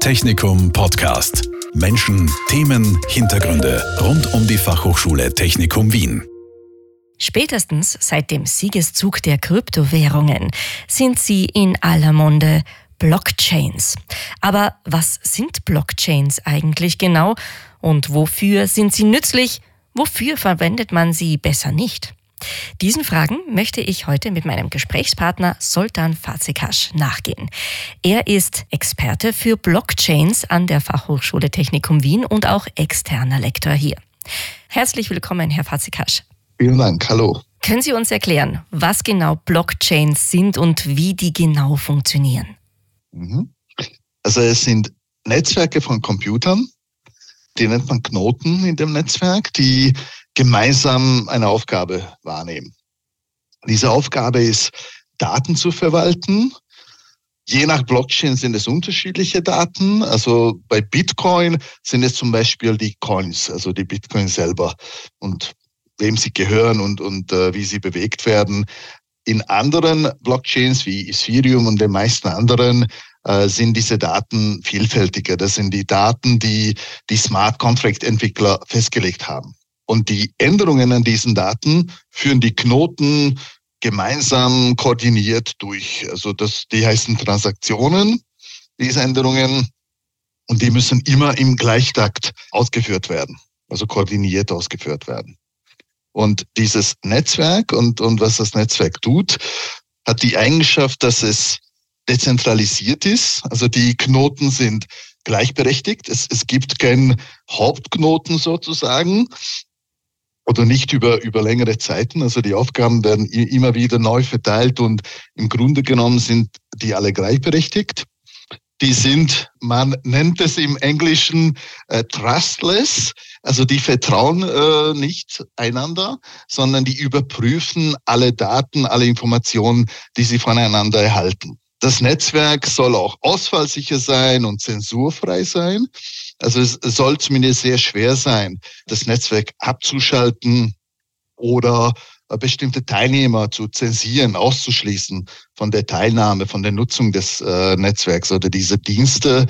Technikum Podcast. Menschen, Themen, Hintergründe rund um die Fachhochschule Technikum Wien. Spätestens seit dem Siegeszug der Kryptowährungen sind sie in aller Munde Blockchains. Aber was sind Blockchains eigentlich genau und wofür sind sie nützlich? Wofür verwendet man sie besser nicht? Diesen Fragen möchte ich heute mit meinem Gesprächspartner Soltan Fazekasch nachgehen. Er ist Experte für Blockchains an der Fachhochschule Technikum Wien und auch externer Lektor hier. Herzlich willkommen, Herr Fazekasch. Vielen Dank, hallo. Können Sie uns erklären, was genau Blockchains sind und wie die genau funktionieren? Mhm. Also es sind Netzwerke von Computern, die nennt man Knoten in dem Netzwerk, die gemeinsam eine Aufgabe wahrnehmen. Diese Aufgabe ist, Daten zu verwalten. Je nach Blockchain sind es unterschiedliche Daten. Also bei Bitcoin sind es zum Beispiel die Coins, also die Bitcoin selber und wem sie gehören und, und äh, wie sie bewegt werden. In anderen Blockchains wie Ethereum und den meisten anderen äh, sind diese Daten vielfältiger. Das sind die Daten, die die Smart Contract Entwickler festgelegt haben. Und die Änderungen an diesen Daten führen die Knoten gemeinsam koordiniert durch. Also das, die heißen Transaktionen, diese Änderungen. Und die müssen immer im Gleichtakt ausgeführt werden, also koordiniert ausgeführt werden. Und dieses Netzwerk und, und was das Netzwerk tut, hat die Eigenschaft, dass es dezentralisiert ist. Also die Knoten sind gleichberechtigt. Es, es gibt keinen Hauptknoten sozusagen oder nicht über, über längere Zeiten. Also die Aufgaben werden immer wieder neu verteilt und im Grunde genommen sind die alle gleichberechtigt. Die sind, man nennt es im Englischen äh, trustless, also die vertrauen äh, nicht einander, sondern die überprüfen alle Daten, alle Informationen, die sie voneinander erhalten. Das Netzwerk soll auch ausfallsicher sein und zensurfrei sein. Also es soll zumindest sehr schwer sein, das Netzwerk abzuschalten oder äh, bestimmte Teilnehmer zu zensieren, auszuschließen von der Teilnahme, von der Nutzung des äh, Netzwerks oder dieser Dienste.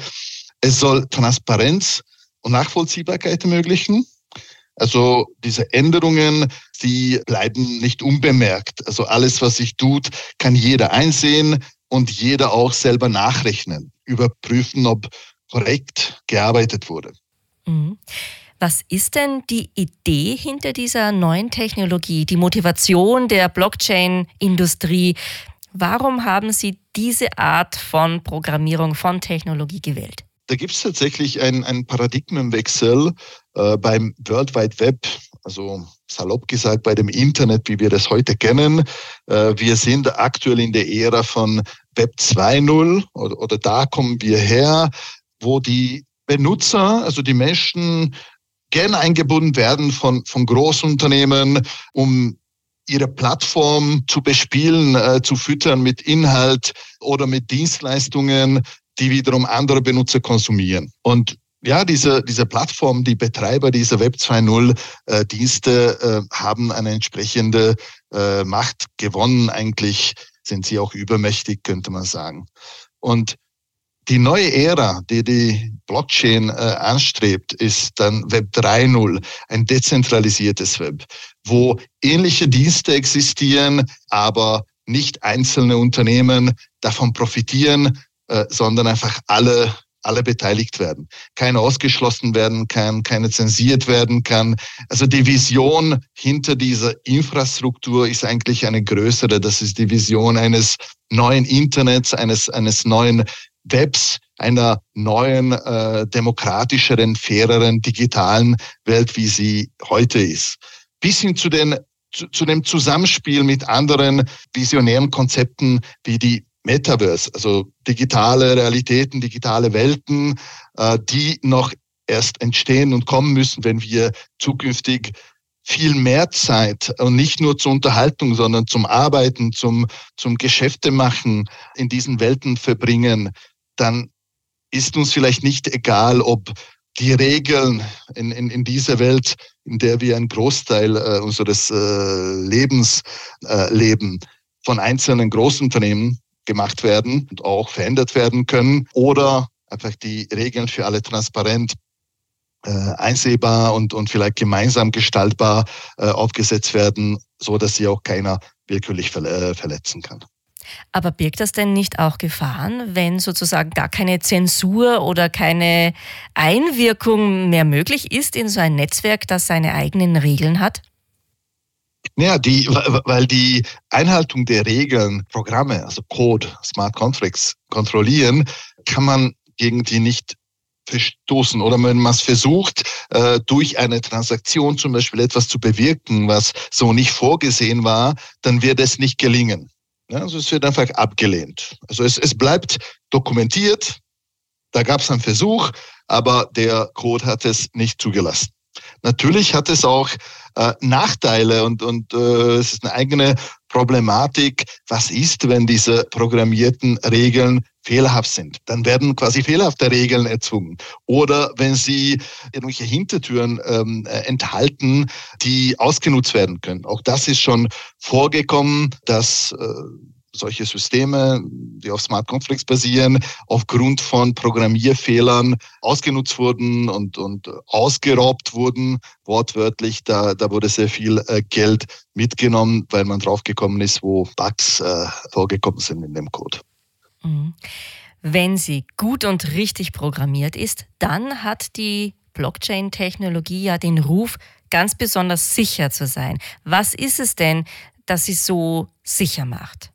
Es soll Transparenz und Nachvollziehbarkeit ermöglichen. Also diese Änderungen, die bleiben nicht unbemerkt. Also alles, was sich tut, kann jeder einsehen und jeder auch selber nachrechnen, überprüfen, ob korrekt gearbeitet wurde. Mhm. Was ist denn die Idee hinter dieser neuen Technologie, die Motivation der Blockchain-Industrie? Warum haben Sie diese Art von Programmierung, von Technologie gewählt? Da gibt es tatsächlich einen Paradigmenwechsel äh, beim World Wide Web, also salopp gesagt bei dem Internet, wie wir das heute kennen. Äh, wir sind aktuell in der Ära von Web 2.0 oder, oder da kommen wir her, wo die Benutzer, also die Menschen, gerne eingebunden werden von, von Großunternehmen, um ihre Plattform zu bespielen, äh, zu füttern mit Inhalt oder mit Dienstleistungen, die wiederum andere Benutzer konsumieren. Und ja, diese, diese Plattform, die Betreiber dieser Web 2.0 äh, Dienste äh, haben eine entsprechende äh, Macht gewonnen. Eigentlich sind sie auch übermächtig, könnte man sagen. Und die neue Ära, die die Blockchain äh, anstrebt, ist dann Web 3.0, ein dezentralisiertes Web, wo ähnliche Dienste existieren, aber nicht einzelne Unternehmen davon profitieren, äh, sondern einfach alle alle beteiligt werden, keine ausgeschlossen werden kann, keine zensiert werden kann. Also die Vision hinter dieser Infrastruktur ist eigentlich eine größere. Das ist die Vision eines neuen Internets, eines, eines neuen Webs, einer neuen, äh, demokratischeren, faireren, digitalen Welt, wie sie heute ist. Bis hin zu den zu, zu dem Zusammenspiel mit anderen visionären Konzepten wie die Metaverse, also digitale Realitäten, digitale Welten, äh, die noch erst entstehen und kommen müssen, wenn wir zukünftig viel mehr Zeit und nicht nur zur Unterhaltung, sondern zum Arbeiten, zum, zum Geschäfte machen in diesen Welten verbringen, dann ist uns vielleicht nicht egal, ob die Regeln in, in, in dieser Welt, in der wir einen Großteil äh, unseres äh, Lebens äh, leben, von einzelnen Großunternehmen gemacht werden und auch verändert werden können oder einfach die Regeln für alle transparent äh, einsehbar und, und vielleicht gemeinsam gestaltbar äh, aufgesetzt werden, so dass sie auch keiner willkürlich äh, verletzen kann. Aber birgt das denn nicht auch Gefahren, wenn sozusagen gar keine Zensur oder keine Einwirkung mehr möglich ist in so ein Netzwerk, das seine eigenen Regeln hat? Ja, die, weil die Einhaltung der Regeln, Programme, also Code, Smart Contracts kontrollieren, kann man gegen die nicht verstoßen oder wenn man es versucht, äh, durch eine Transaktion zum Beispiel etwas zu bewirken, was so nicht vorgesehen war, dann wird es nicht gelingen. Also es wird einfach abgelehnt. Also es, es bleibt dokumentiert, da gab es einen Versuch, aber der Code hat es nicht zugelassen. Natürlich hat es auch äh, Nachteile und, und äh, es ist eine eigene Problematik. Was ist, wenn diese programmierten Regeln fehlerhaft sind? Dann werden quasi fehlerhafte Regeln erzwungen. Oder wenn sie irgendwelche Hintertüren ähm, äh, enthalten, die ausgenutzt werden können. Auch das ist schon vorgekommen, dass äh, solche Systeme, die auf Smart Contracts basieren, aufgrund von Programmierfehlern ausgenutzt wurden und, und ausgeraubt wurden, wortwörtlich. Da, da wurde sehr viel äh, Geld mitgenommen, weil man draufgekommen ist, wo Bugs äh, vorgekommen sind in dem Code. Mhm. Wenn sie gut und richtig programmiert ist, dann hat die Blockchain-Technologie ja den Ruf, ganz besonders sicher zu sein. Was ist es denn, das sie so sicher macht?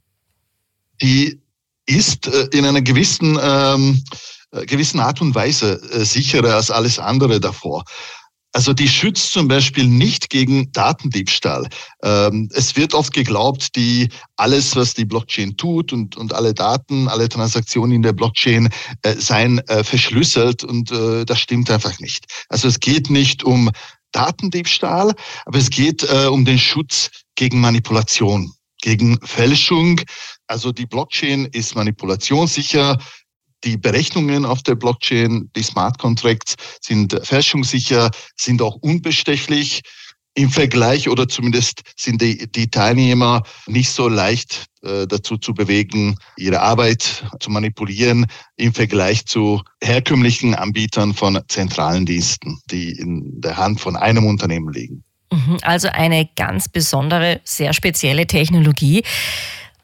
Die ist äh, in einer gewissen, ähm, äh, gewissen Art und Weise äh, sicherer als alles andere davor. Also die schützt zum Beispiel nicht gegen Datendiebstahl. Ähm, es wird oft geglaubt, die alles, was die Blockchain tut und, und alle Daten, alle Transaktionen in der Blockchain seien verschlüsselt und das stimmt einfach nicht. Also es geht nicht um Datendiebstahl, aber es geht um den Schutz gegen Manipulation, gegen Fälschung, also die Blockchain ist manipulationssicher. Die Berechnungen auf der Blockchain, die Smart Contracts sind fälschungssicher, sind auch unbestechlich im Vergleich oder zumindest sind die, die Teilnehmer nicht so leicht äh, dazu zu bewegen, ihre Arbeit zu manipulieren im Vergleich zu herkömmlichen Anbietern von zentralen Diensten, die in der Hand von einem Unternehmen liegen. Mhm, also eine ganz besondere, sehr spezielle Technologie.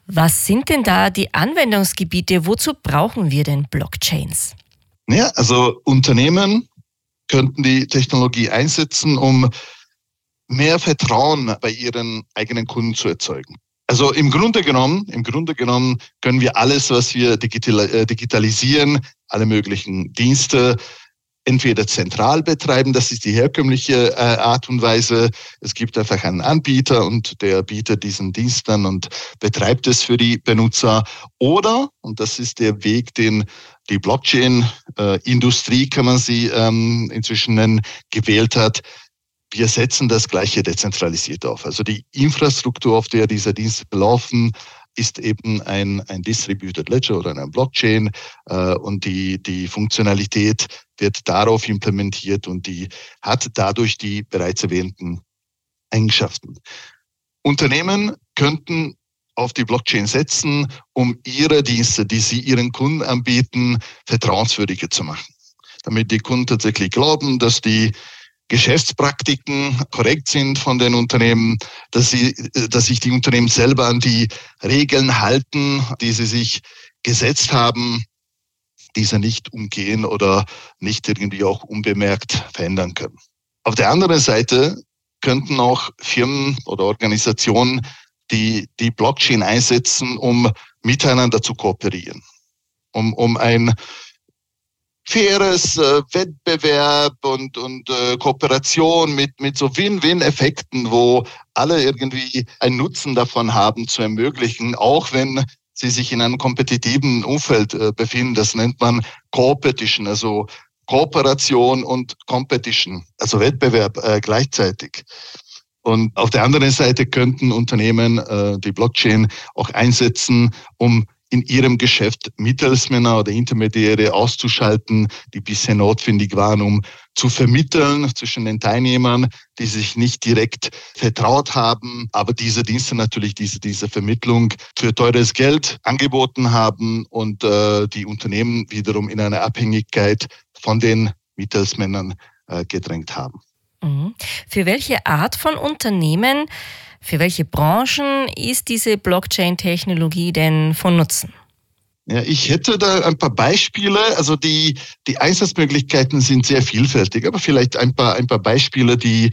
Was sind denn da die Anwendungsgebiete? Wozu brauchen wir denn Blockchains? Ja, also Unternehmen könnten die Technologie einsetzen, um mehr Vertrauen bei ihren eigenen Kunden zu erzeugen. Also im Grunde genommen, im Grunde genommen können wir alles, was wir äh, digitalisieren, alle möglichen Dienste, entweder zentral betreiben, das ist die herkömmliche äh, Art und Weise. Es gibt einfach einen Anbieter und der bietet diesen Dienst an und betreibt es für die Benutzer. Oder, und das ist der Weg, den die Blockchain-Industrie, kann man sie ähm, inzwischen nennen, gewählt hat, wir setzen das Gleiche dezentralisiert auf. Also die Infrastruktur, auf der diese Dienste laufen, ist eben ein, ein Distributed Ledger oder eine Blockchain äh, und die, die Funktionalität wird darauf implementiert und die hat dadurch die bereits erwähnten Eigenschaften. Unternehmen könnten auf die Blockchain setzen, um ihre Dienste, die sie ihren Kunden anbieten, vertrauenswürdiger zu machen. Damit die Kunden tatsächlich glauben, dass die Geschäftspraktiken korrekt sind von den Unternehmen, dass, sie, dass sich die Unternehmen selber an die Regeln halten, die sie sich gesetzt haben, diese nicht umgehen oder nicht irgendwie auch unbemerkt verändern können. Auf der anderen Seite könnten auch Firmen oder Organisationen die, die Blockchain einsetzen, um miteinander zu kooperieren, um, um ein faires äh, Wettbewerb und, und äh, Kooperation mit, mit so Win-Win-Effekten, wo alle irgendwie einen Nutzen davon haben, zu ermöglichen, auch wenn sie sich in einem kompetitiven Umfeld äh, befinden. Das nennt man Co-Petition, also Kooperation und Competition, also Wettbewerb äh, gleichzeitig. Und auf der anderen Seite könnten Unternehmen äh, die Blockchain auch einsetzen, um in ihrem Geschäft Mittelsmänner oder Intermediäre auszuschalten, die bisher notwendig waren, um zu vermitteln zwischen den Teilnehmern, die sich nicht direkt vertraut haben, aber diese Dienste natürlich diese, diese Vermittlung für teures Geld angeboten haben und äh, die Unternehmen wiederum in eine Abhängigkeit von den Mittelsmännern äh, gedrängt haben. Mhm. Für welche Art von Unternehmen, für welche Branchen ist diese Blockchain-Technologie denn von Nutzen? Ja, ich hätte da ein paar Beispiele. Also die, die Einsatzmöglichkeiten sind sehr vielfältig, aber vielleicht ein paar, ein paar Beispiele, die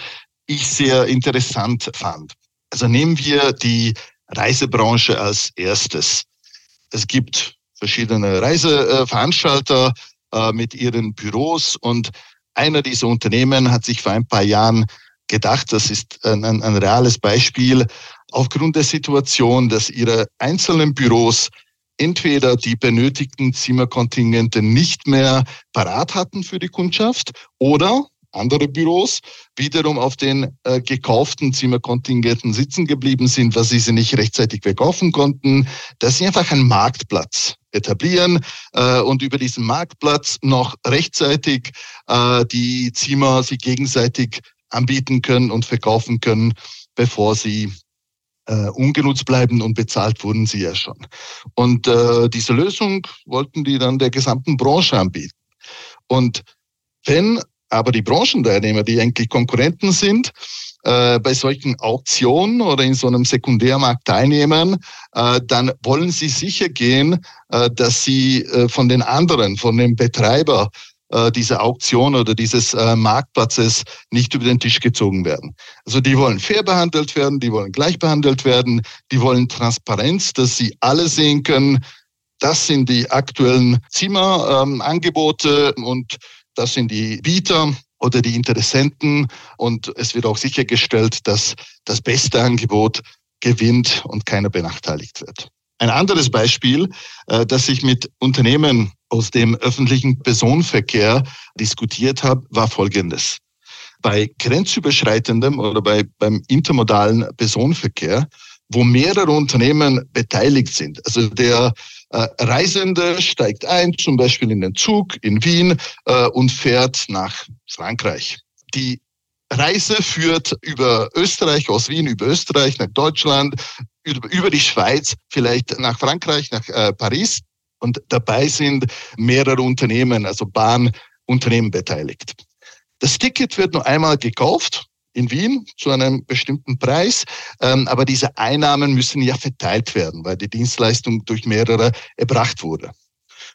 ich sehr interessant fand. Also nehmen wir die Reisebranche als erstes. Es gibt verschiedene Reiseveranstalter äh, mit ihren Büros und einer dieser Unternehmen hat sich vor ein paar Jahren gedacht, das ist ein, ein, ein reales Beispiel, aufgrund der Situation, dass ihre einzelnen Büros entweder die benötigten Zimmerkontingente nicht mehr parat hatten für die Kundschaft oder andere Büros wiederum auf den äh, gekauften Zimmerkontingenten sitzen geblieben sind, was sie nicht rechtzeitig verkaufen konnten, dass sie einfach einen Marktplatz etablieren äh, und über diesen Marktplatz noch rechtzeitig äh, die Zimmer sie gegenseitig anbieten können und verkaufen können, bevor sie äh, ungenutzt bleiben und bezahlt wurden sie ja schon. Und äh, diese Lösung wollten die dann der gesamten Branche anbieten. Und wenn aber die Branchenteilnehmer, die eigentlich Konkurrenten sind, äh, bei solchen Auktionen oder in so einem Sekundärmarkt teilnehmen, äh, dann wollen sie sicher gehen, äh, dass sie äh, von den anderen, von dem Betreiber äh, dieser Auktion oder dieses äh, Marktplatzes nicht über den Tisch gezogen werden. Also die wollen fair behandelt werden, die wollen gleich behandelt werden, die wollen Transparenz, dass sie alle sehen können, das sind die aktuellen Zimmerangebote ähm, und das sind die Bieter oder die Interessenten und es wird auch sichergestellt, dass das beste Angebot gewinnt und keiner benachteiligt wird. Ein anderes Beispiel, äh, das ich mit Unternehmen aus dem öffentlichen Personenverkehr diskutiert habe, war folgendes. Bei grenzüberschreitendem oder bei, beim intermodalen Personenverkehr, wo mehrere Unternehmen beteiligt sind, also der äh, Reisende steigt ein, zum Beispiel in den Zug in Wien äh, und fährt nach Frankreich. Die Reise führt über Österreich, aus Wien über Österreich nach Deutschland, über die Schweiz, vielleicht nach Frankreich, nach äh, Paris. Und dabei sind mehrere Unternehmen, also Bahnunternehmen beteiligt. Das Ticket wird nur einmal gekauft in Wien zu einem bestimmten Preis, ähm, aber diese Einnahmen müssen ja verteilt werden, weil die Dienstleistung durch mehrere erbracht wurde.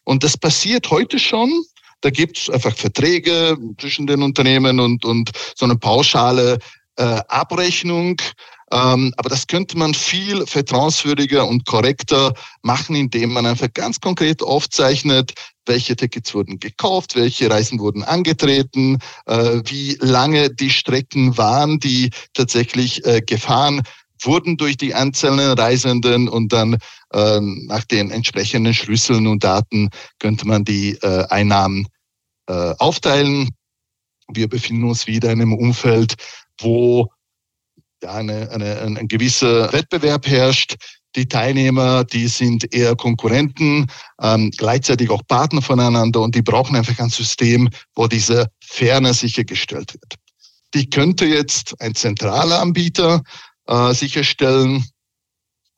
Und das passiert heute schon. Da gibt es einfach Verträge zwischen den Unternehmen und, und so eine pauschale äh, Abrechnung. Ähm, aber das könnte man viel vertrauenswürdiger und korrekter machen, indem man einfach ganz konkret aufzeichnet, welche Tickets wurden gekauft, welche Reisen wurden angetreten, äh, wie lange die Strecken waren, die tatsächlich äh, gefahren wurden durch die einzelnen Reisenden und dann äh, nach den entsprechenden Schlüsseln und Daten könnte man die Einnahmen aufteilen. Wir befinden uns wieder in einem Umfeld, wo ja, eine, eine, ein gewisser Wettbewerb herrscht. Die Teilnehmer, die sind eher Konkurrenten, ähm, gleichzeitig auch Partner voneinander und die brauchen einfach ein System, wo diese Fairness sichergestellt wird. Die könnte jetzt ein zentraler Anbieter äh, sicherstellen,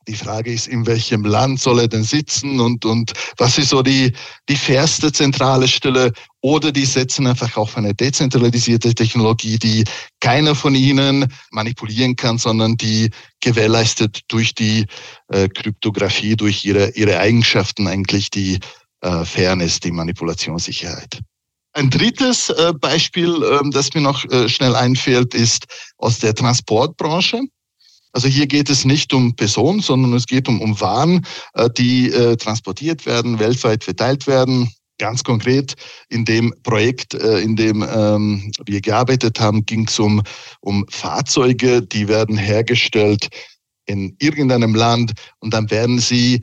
die Frage ist, in welchem Land soll er denn sitzen und, und was ist so die, die fairste zentrale Stelle? Oder die setzen einfach auf eine dezentralisierte Technologie, die keiner von ihnen manipulieren kann, sondern die gewährleistet durch die äh, Kryptographie, durch ihre, ihre Eigenschaften eigentlich die äh, Fairness, die Manipulationssicherheit. Ein drittes äh, Beispiel, äh, das mir noch äh, schnell einfällt, ist aus der Transportbranche. Also hier geht es nicht um Personen, sondern es geht um, um Waren, äh, die äh, transportiert werden, weltweit verteilt werden. Ganz konkret in dem Projekt, äh, in dem ähm, wir gearbeitet haben, ging es um, um Fahrzeuge, die werden hergestellt in irgendeinem Land und dann werden sie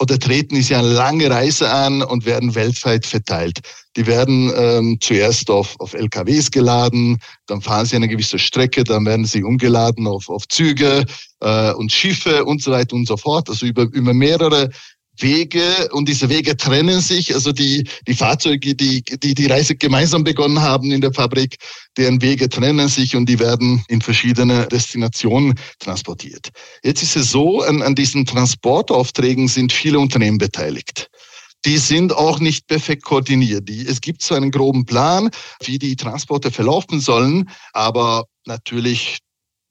oder treten sie eine lange Reise an und werden weltweit verteilt. Die werden ähm, zuerst auf, auf LKWs geladen, dann fahren sie eine gewisse Strecke, dann werden sie umgeladen auf, auf Züge äh, und Schiffe und so weiter und so fort. Also über, über mehrere Wege und diese Wege trennen sich. Also die, die Fahrzeuge, die, die die Reise gemeinsam begonnen haben in der Fabrik, deren Wege trennen sich und die werden in verschiedene Destinationen transportiert. Jetzt ist es so, an, an diesen Transportaufträgen sind viele Unternehmen beteiligt die sind auch nicht perfekt koordiniert. Die, es gibt so einen groben Plan, wie die Transporte verlaufen sollen, aber natürlich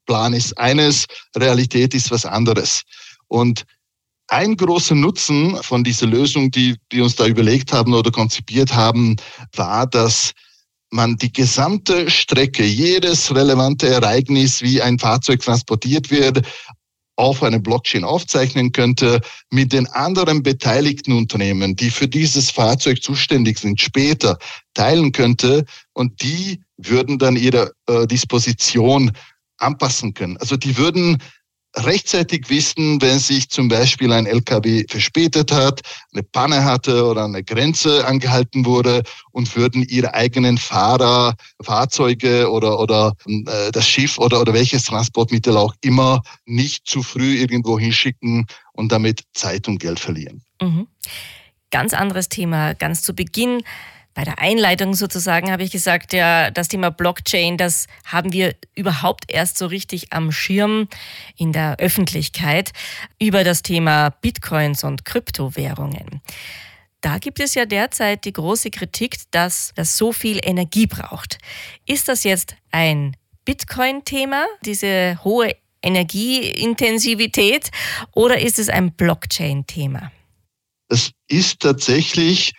Plan ist eines, Realität ist was anderes. Und ein großer Nutzen von dieser Lösung, die, die uns da überlegt haben oder konzipiert haben, war, dass man die gesamte Strecke, jedes relevante Ereignis, wie ein Fahrzeug transportiert wird, auf eine Blockchain aufzeichnen könnte, mit den anderen beteiligten Unternehmen, die für dieses Fahrzeug zuständig sind, später teilen könnte und die würden dann ihre äh, Disposition anpassen können. Also die würden rechtzeitig wissen, wenn sich zum Beispiel ein LKW verspätet hat, eine Panne hatte oder der Grenze angehalten wurde und würden ihre eigenen Fahrer, Fahrzeuge oder, oder äh, das Schiff oder, oder welches Transportmittel auch immer nicht zu früh irgendwo hinschicken und damit Zeit und Geld verlieren. Mhm. Ganz anderes Thema, ganz zu Beginn bei der Einleitung sozusagen habe ich gesagt, ja, das Thema Blockchain, das haben wir überhaupt erst so richtig am Schirm in der Öffentlichkeit über das Thema Bitcoins und Kryptowährungen. Da gibt es ja derzeit die große Kritik, dass das so viel Energie braucht. Ist das jetzt ein Bitcoin-Thema, diese hohe Energieintensivität, oder ist es ein Blockchain-Thema? Es ist tatsächlich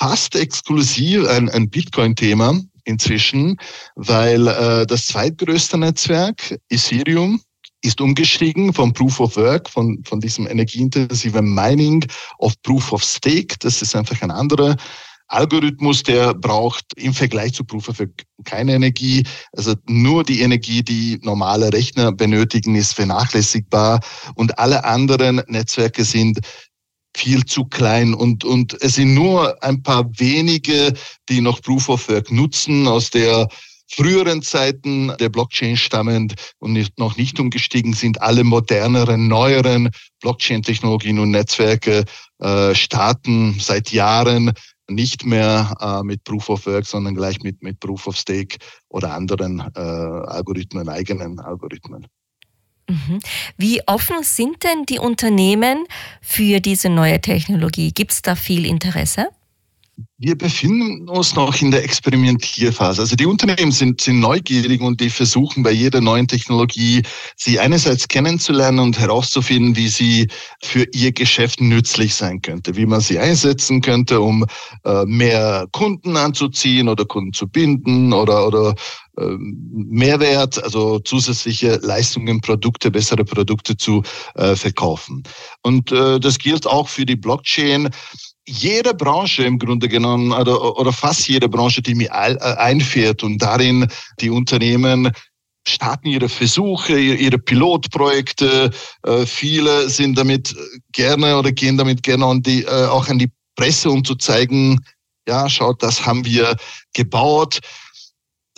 fast exklusiv ein, ein Bitcoin-Thema inzwischen, weil äh, das zweitgrößte Netzwerk, Ethereum, ist umgestiegen vom Proof of Work, von, von diesem energieintensiven Mining auf Proof of Stake. Das ist einfach ein anderer Algorithmus, der braucht im Vergleich zu Proof of Work keine Energie. Also nur die Energie, die normale Rechner benötigen, ist vernachlässigbar. Und alle anderen Netzwerke sind viel zu klein und, und es sind nur ein paar wenige, die noch Proof of Work nutzen aus der früheren Zeiten der Blockchain stammend und nicht, noch nicht umgestiegen sind. Alle moderneren, neueren Blockchain-Technologien und Netzwerke äh, starten seit Jahren nicht mehr äh, mit Proof of Work, sondern gleich mit, mit Proof of Stake oder anderen äh, Algorithmen, eigenen Algorithmen. Mhm. Wie offen sind denn die Unternehmen für diese neue Technologie? Gibt es da viel Interesse? Wir befinden uns noch in der Experimentierphase. Also die Unternehmen sind, sind neugierig und die versuchen bei jeder neuen Technologie, sie einerseits kennenzulernen und herauszufinden, wie sie für ihr Geschäft nützlich sein könnte, wie man sie einsetzen könnte, um äh, mehr Kunden anzuziehen oder Kunden zu binden oder, oder ähm, Mehrwert, also zusätzliche Leistungen, Produkte, bessere Produkte zu äh, verkaufen. Und äh, das gilt auch für die Blockchain. Jede Branche im Grunde genommen oder, oder fast jede Branche, die mir äh, einfährt und darin die Unternehmen starten ihre Versuche, ihre Pilotprojekte. Äh, viele sind damit gerne oder gehen damit gerne an die, äh, auch an die Presse, um zu zeigen, ja, schaut, das haben wir gebaut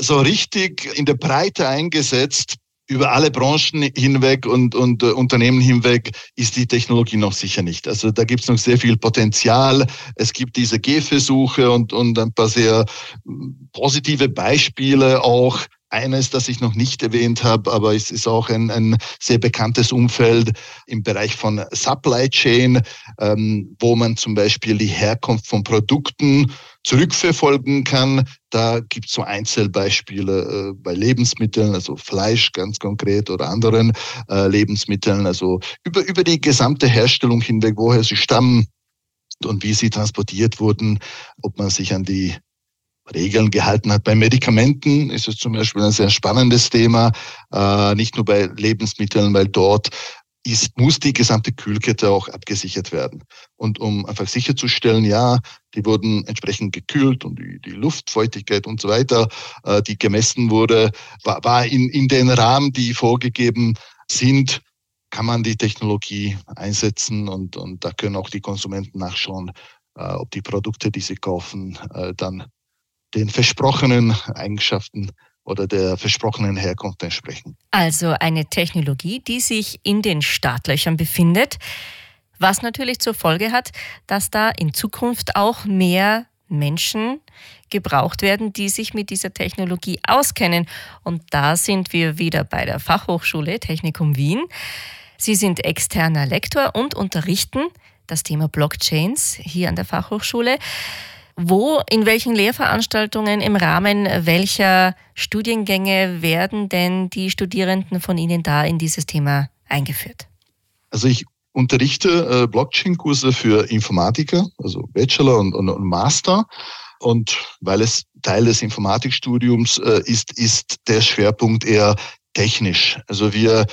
so richtig in der Breite eingesetzt, über alle Branchen hinweg und, und uh, Unternehmen hinweg ist die Technologie noch sicher nicht. Also da gibt es noch sehr viel Potenzial. Es gibt diese Gehversuche und, und ein paar sehr hm, positive Beispiele auch. Eines, das ich noch nicht erwähnt habe, aber es ist auch ein, ein sehr bekanntes Umfeld im Bereich von Supply Chain, ähm, wo man zum Beispiel die Herkunft von Produkten zurückverfolgen kann. Da gibt es so Einzelbeispiele äh, bei Lebensmitteln, also Fleisch ganz konkret oder anderen äh, Lebensmitteln, also über, über die gesamte Herstellung hinweg, woher sie stammen und wie sie transportiert wurden, ob man sich an die Regeln gehalten hat. Bei Medikamenten ist es zum Beispiel ein sehr spannendes Thema, äh, nicht nur bei Lebensmitteln, weil dort ist, muss die gesamte Kühlkette auch abgesichert werden. Und um einfach sicherzustellen, ja, die wurden entsprechend gekühlt und die, die Luftfeuchtigkeit und so weiter, äh, die gemessen wurde, war, war in, in den Rahmen, die vorgegeben sind, kann man die Technologie einsetzen und, und da können auch die Konsumenten nachschauen, äh, ob die Produkte, die sie kaufen, äh, dann den versprochenen Eigenschaften oder der versprochenen Herkunft entsprechen. Also eine Technologie, die sich in den Startlöchern befindet. Was natürlich zur Folge hat, dass da in Zukunft auch mehr Menschen gebraucht werden, die sich mit dieser Technologie auskennen. Und da sind wir wieder bei der Fachhochschule Technikum Wien. Sie sind externer Lektor und unterrichten das Thema Blockchains hier an der Fachhochschule. Wo, in welchen Lehrveranstaltungen, im Rahmen welcher Studiengänge werden denn die Studierenden von Ihnen da in dieses Thema eingeführt? Also ich unterrichte äh, Blockchain-Kurse für Informatiker, also Bachelor und, und, und, Master. Und weil es Teil des Informatikstudiums äh, ist, ist der Schwerpunkt eher technisch. Also wir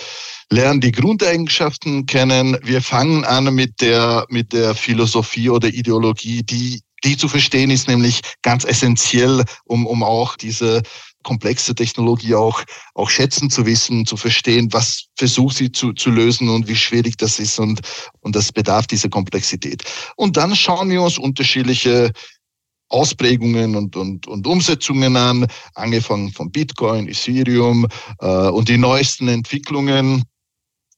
lernen die Grundeigenschaften kennen. Wir fangen an mit der, mit der Philosophie oder Ideologie, die die zu verstehen ist nämlich ganz essentiell, um, um auch diese komplexe Technologie auch, auch schätzen zu wissen, zu verstehen, was versucht sie zu, zu lösen und wie schwierig das ist und, und das bedarf dieser Komplexität. Und dann schauen wir uns unterschiedliche Ausprägungen und, und, und Umsetzungen an, angefangen von Bitcoin, Ethereum äh, und die neuesten Entwicklungen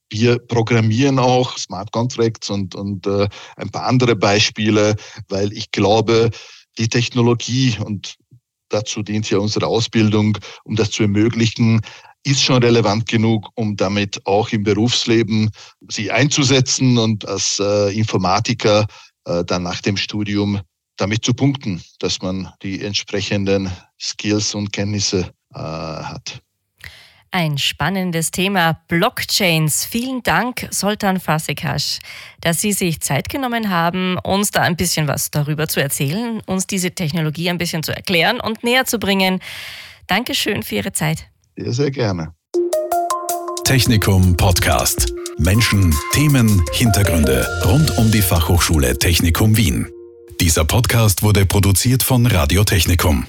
wir programmieren auch Smart Contracts und, und äh, ein paar andere Beispiele, weil ich glaube, die Technologie und dazu dient ja unsere Ausbildung, um das zu ermöglichen, ist schon relevant genug, um damit auch im Berufsleben sie einzusetzen und als äh, Informatiker äh, dann nach dem Studium damit zu punkten, dass man die entsprechenden Skills und Kenntnisse äh, hat. Ein spannendes Thema Blockchains. Vielen Dank, Soltan Fasikash, dass Sie sich Zeit genommen haben, uns da ein bisschen was darüber zu erzählen, uns diese Technologie ein bisschen zu erklären und näher zu bringen. Dankeschön für Ihre Zeit. Sehr, sehr gerne. Technikum Podcast. Menschen, Themen, Hintergründe rund um die Fachhochschule Technikum Wien. Dieser Podcast wurde produziert von Radio Technikum.